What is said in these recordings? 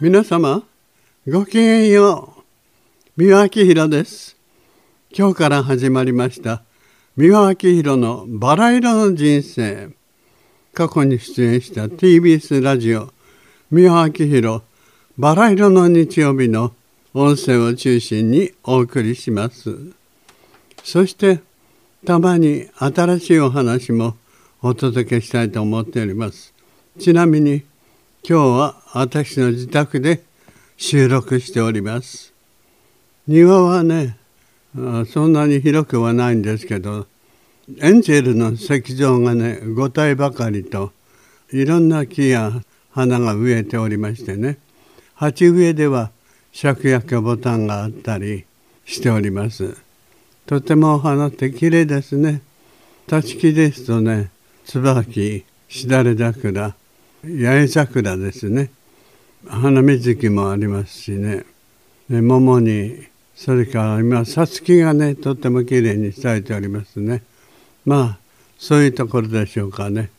皆様ごきげんよう。三輪明宏です。今日から始まりました三輪明宏のバラ色の人生。過去に出演した TBS ラジオ三輪明宏バラ色の日曜日の音声を中心にお送りします。そしてたまに新しいお話もお届けしたいと思っております。ちなみに今日は私の自宅で収録しております。庭はねそんなに広くはないんですけどエンジェルの石像がね5体ばかりといろんな木や花が植えておりましてね鉢植えでは芍薬ボタンがあったりしております。とてもお花って綺麗ですね。立ち木ですとね椿しだれ桜八重桜ですね。花水木もありますしね。桃にそれから今さつきがねとってもきれいに咲いておりますね。まあそういうところでしょうかね。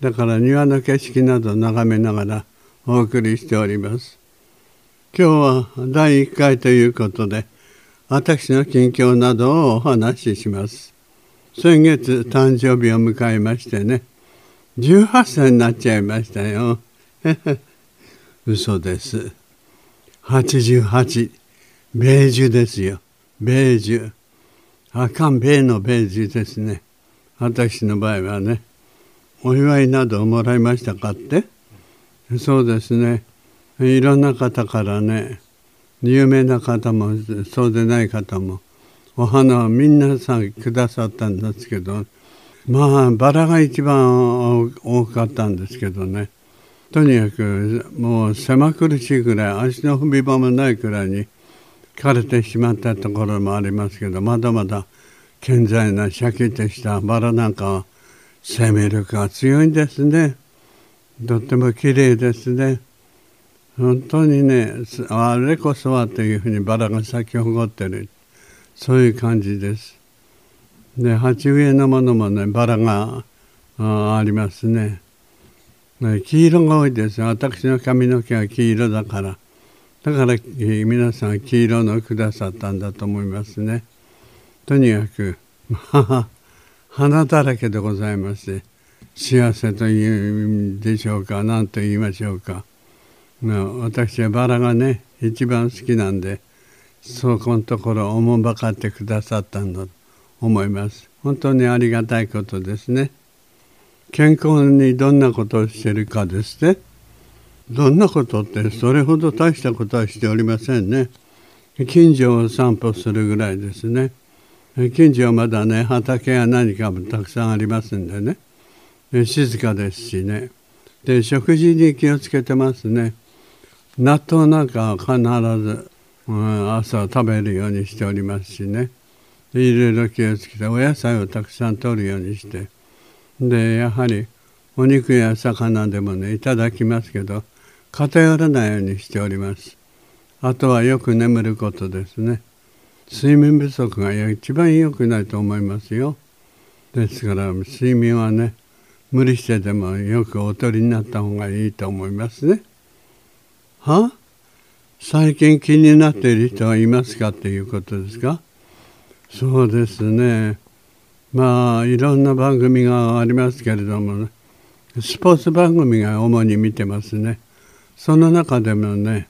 だから庭の景色など眺めながらお送りしております。今日は第1回ということで私の近況などをお話しします。先月誕生日を迎えましてね18歳になっちゃいましたよ。嘘です。88ベージュですよ。ベージュ赤んベーのベージュですね。私の場合はね。お祝いなどをもらいましたかって？そうですね。いろんな方からね。有名な方もそうでない方もお花をみんなさんくださったんですけどまあバラが一番多かったんですけどね。とにかくもう狭苦しいぐらい足の踏み場もないくらいに枯れてしまったところもありますけどまだまだ健在なシャキッとしたバラなんかは生命力が強いんですね。とっても綺麗ですね。本当にねあれこそはというふうにバラが咲き誇ってるそういう感じです。で鉢植えのものもねバラがありますね。黄色が多いです。私の髪の毛は黄色だから。だからえ皆さん黄色のくださったんだと思いますね。とにかく 花だらけでございまして幸せというんでしょうか何と言いましょうか。私はバラがね一番好きなんでそこのところおもんばかってくださったんだ思います。本当にありがたいことですね。健康にどんなことをしてるかですね。どんなことってそれほど大したことはしておりませんね。近所を散歩するぐらいですね。近所はまだね畑や何かもたくさんありますんでね。静かですしね。で食事に気をつけてますね。納豆なんかは必ず、うん、朝食べるようにしておりますしね。いろいろ気をつけてお野菜をたくさん摂るようにして。でやはりお肉や魚でもねいただきますけど偏らないようにしております。あとはよく眠ることですね。睡眠不足が一番良くないと思いますよ。ですから睡眠はね無理してでもよくおとりになった方がいいと思いますね。は？最近気になっている人はいますか？っていうことですかそうですね。まあいろんな番組がありますけれども、ね、スポーツ番組が主に見てますね。その中でもね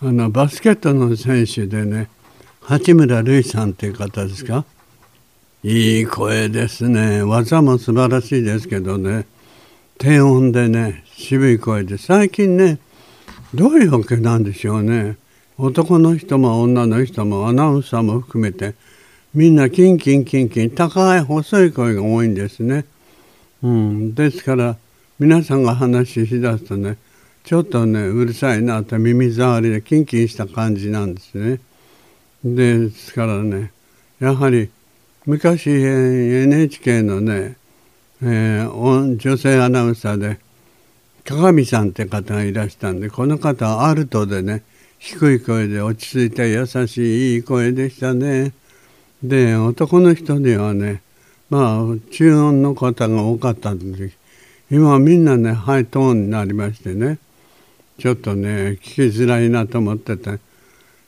あのバスケットの選手でね八村塁さんっていう方ですか？いい声ですね。技も素晴らしいですけどね。低音でね渋い声で。最近ねどういうわけなんでしょうね。男の人も女の人もアナウンサーも含めてみんなキンキンキンキン高い細い声が多いんですね。うん、ですから皆さんが話ししだすとねちょっとねうるさいなと耳障りでキンキンした感じなんですね。ですからねやはり昔 NHK のね、えー、女性アナウンサーで鏡さんって方がいらしたんでこの方はアルトでね低い声で落ち着いて優しいいい声でしたね。で男の人にはねまあ中音の方が多かったんで今はみんなねハイトーンになりましてね。ちょっとね聞きづらいなと思ってて。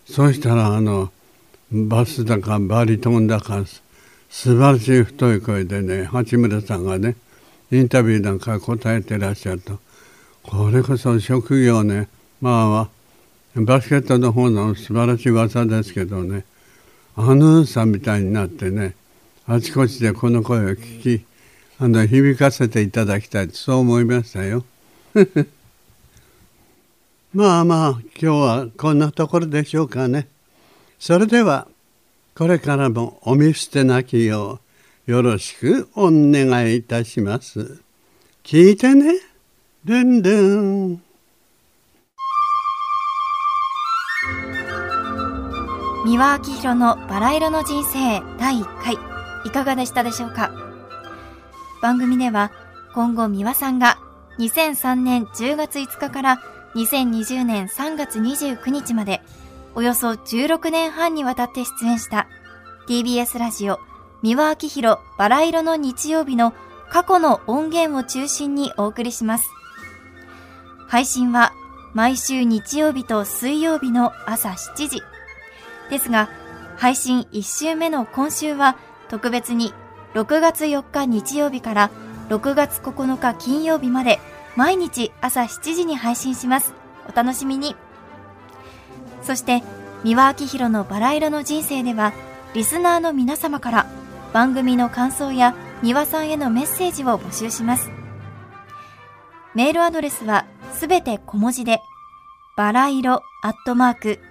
そうしたらあのバスだかバリトンだか素晴らしい太い声でね八村さんがねインタビューなんか答えてらっしゃるとこれこそ職業ね。まあバスケットの方の素晴らしい技ですけどね。アナウンサーみたいになってねあちこちでこの声を聞きあの響かせていただきたいそう思いましたよ。まあまあ今日はこんなところでしょうかね。それではこれからもお見捨てなきようよろしくお願いいたします。聞いてね。ルンルン。三輪明宏のバラ色の人生第1回いかがでしたでしょうか？番組では今後三輪さんが2003年10月5日から2020年3月29日までおよそ16年半にわたって出演した TBS ラジオ三輪明宏バラ色の日曜日の過去の音源を中心にお送りします。配信は毎週日曜日と水曜日の朝7時。ですが、配信1週目の今週は特別に6月4日日曜日から6月9日金曜日まで毎日朝7時に配信します。お楽しみに。そして、三輪明宏のバラ色の人生では、リスナーの皆様から番組の感想や三輪さんへのメッセージを募集します。メールアドレスはすべて小文字で、バラ色アットマーク